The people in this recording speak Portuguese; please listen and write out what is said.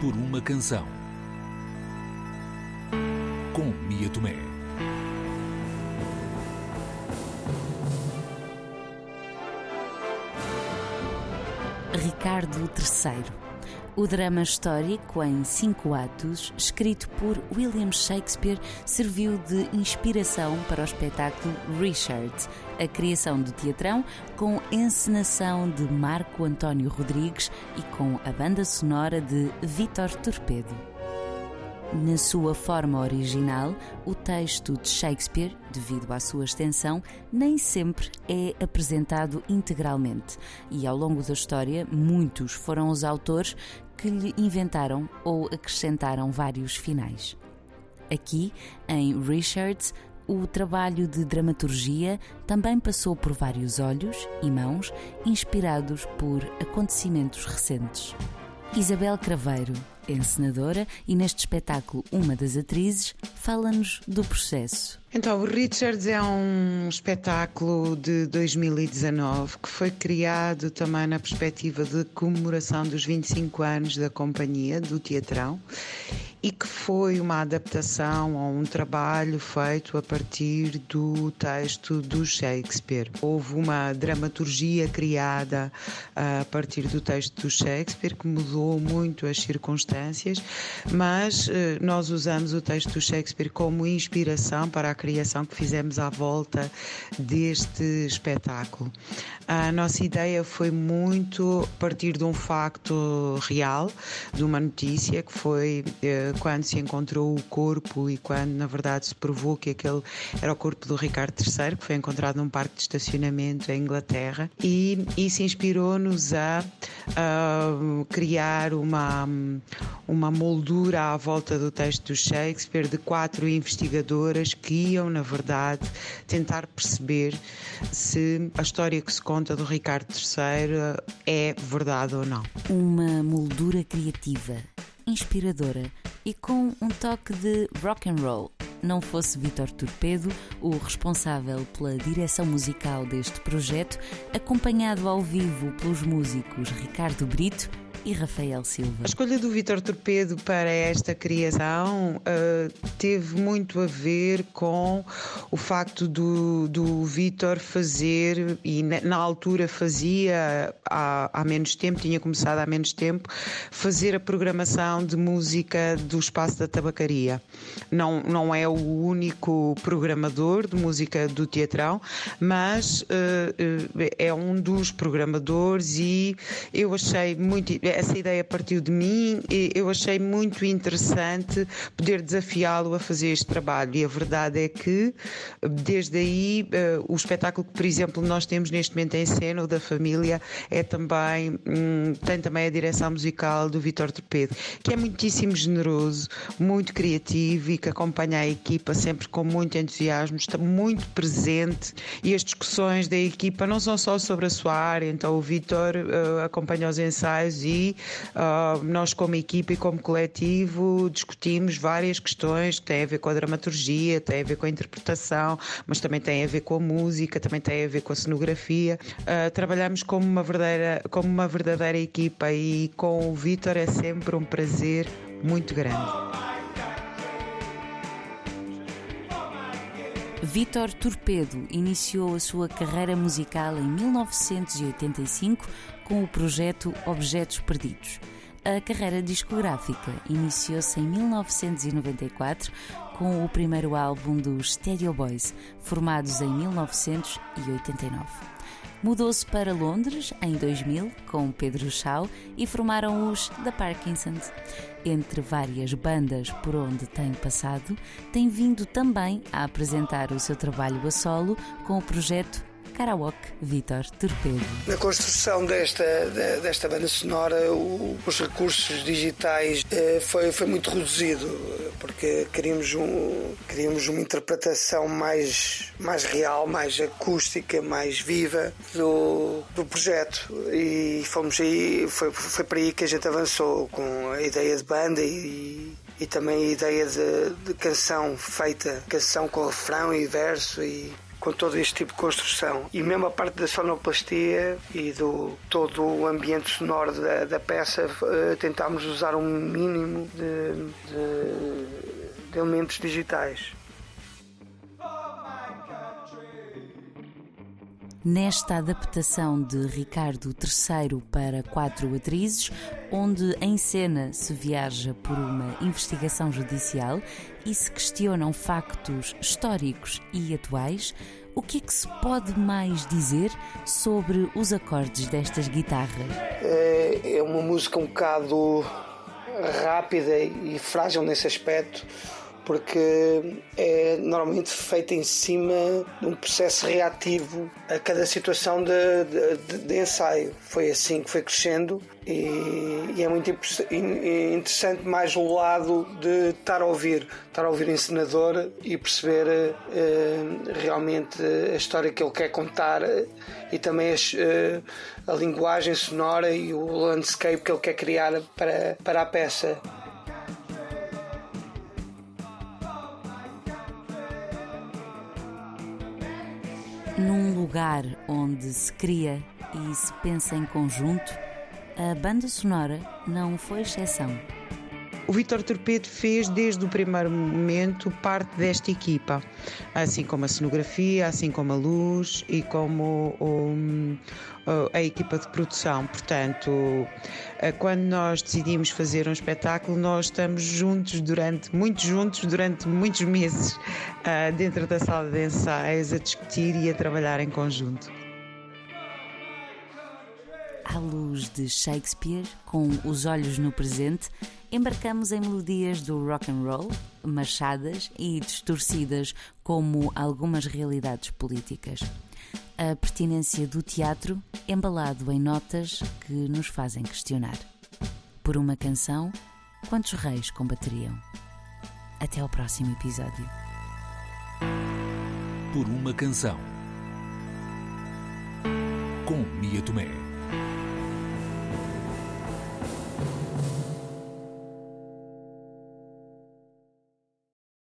por uma canção. Com Mia Tomé. Ricardo III. O drama histórico em cinco atos, escrito por William Shakespeare, serviu de inspiração para o espetáculo Richard, a criação do teatrão com encenação de Marco António Rodrigues e com a banda sonora de Vítor Torpedo. Na sua forma original, o texto de Shakespeare, devido à sua extensão, nem sempre é apresentado integralmente, e ao longo da história, muitos foram os autores que lhe inventaram ou acrescentaram vários finais. Aqui, em Richards, o trabalho de dramaturgia também passou por vários olhos e mãos inspirados por acontecimentos recentes. Isabel Craveiro, encenadora e neste espetáculo uma das atrizes, fala-nos do processo. Então, o Richards é um espetáculo de 2019 que foi criado também na perspectiva de comemoração dos 25 anos da companhia, do Teatrão, e que foi uma adaptação ou um trabalho feito a partir do texto do Shakespeare. Houve uma dramaturgia criada a partir do texto do Shakespeare que mudou muito as circunstâncias, mas eh, nós usamos o texto do Shakespeare como inspiração para a criação que fizemos à volta deste espetáculo. A nossa ideia foi muito partir de um facto real, de uma notícia que foi eh, quando se encontrou o corpo e quando na verdade se provou que aquele era o corpo do Ricardo III, que foi encontrado num parque de estacionamento em Inglaterra, e isso inspirou-nos a, a criar uma, uma moldura à volta do texto do Shakespeare de quatro investigadoras que iam, na verdade, tentar perceber se a história que se conta do Ricardo III é verdade ou não. Uma moldura criativa, inspiradora e com um toque de rock and roll. Não fosse Vitor Torpedo o responsável pela direção musical deste projeto, acompanhado ao vivo pelos músicos Ricardo Brito e Rafael Silva. A escolha do Vitor Torpedo para esta criação uh, teve muito a ver com o facto do, do Vitor fazer, e na, na altura fazia há, há, menos tempo, tinha começado há menos tempo, fazer a programação de música do Espaço da Tabacaria. Não, não é o único programador de música do Teatrão, mas uh, é um dos programadores e eu achei muito essa ideia partiu de mim e eu achei muito interessante poder desafiá-lo a fazer este trabalho. E a verdade é que, desde aí, uh, o espetáculo que, por exemplo, nós temos neste momento em cena, o da família, é também, um, tem também a direção musical do Vitor Torpedo, que é muitíssimo generoso, muito criativo e que acompanha a equipa sempre com muito entusiasmo, está muito presente e as discussões da equipa não são só sobre a sua área, então o Vitor uh, acompanha os ensaios e uh, nós, como equipa e como coletivo, discutimos várias questões que têm a ver com a dramaturgia, têm a ver com a interpretação, mas também têm a ver com a música, também têm a ver com a cenografia. Uh, trabalhamos como uma, verdadeira, como uma verdadeira equipa e com o Vitor é sempre um prazer muito grande. Vítor Torpedo iniciou a sua carreira musical em 1985 com o projeto Objetos Perdidos. A carreira discográfica iniciou-se em 1994 com o primeiro álbum dos Stereo Boys, formados em 1989. Mudou-se para Londres em 2000 com Pedro Shaw e formaram os The Parkinsons. Entre várias bandas por onde tem passado, tem vindo também a apresentar o seu trabalho a solo com o projeto Karaoke Vitor Torpedo. Na construção desta, desta banda sonora, os recursos digitais eh, foi, foi muito reduzido, porque queríamos, um, queríamos uma interpretação mais, mais real, mais acústica, mais viva do, do projeto. E fomos aí, foi, foi para aí que a gente avançou com a ideia de banda e, e também a ideia de, de canção feita, canção com refrão e verso e com todo este tipo de construção. E mesmo a parte da sonoplastia e do todo o ambiente sonoro da, da peça, uh, tentámos usar um mínimo de, de, de elementos digitais. Nesta adaptação de Ricardo III para quatro atrizes, onde em cena se viaja por uma investigação judicial e se questionam factos históricos e atuais, o que é que se pode mais dizer sobre os acordes destas guitarras? É, é uma música um bocado rápida e frágil nesse aspecto porque é normalmente feita em cima de um processo reativo a cada situação de, de, de ensaio. Foi assim que foi crescendo e, e, é muito interessante mais o lado de estar a ouvir, estar a ouvir o encenador e perceber uh, realmente a história que ele quer contar e também as, uh, a linguagem sonora e o landscape que ele quer criar para, para a peça. Lugar onde se cria e se pensa em conjunto, a banda sonora não foi exceção. O Vitor Torpedo fez desde o primeiro momento parte desta equipa, assim como a cenografia, assim como a luz e como o, a equipa de produção. Portanto, eh, quando nós decidimos fazer um espetáculo, nós estamos juntos durante, muito juntos, durante muitos meses, eh, dentro da sala de ensaios, a discutir e a trabalhar em conjunto à luz de Shakespeare, com os olhos no presente, embarcamos em melodias do rock and roll, machadas e distorcidas como algumas realidades políticas. A pertinência do teatro embalado em notas que nos fazem questionar. Por uma canção, quantos reis combateriam? Até ao próximo episódio. Por uma canção. Com Mia Tomé.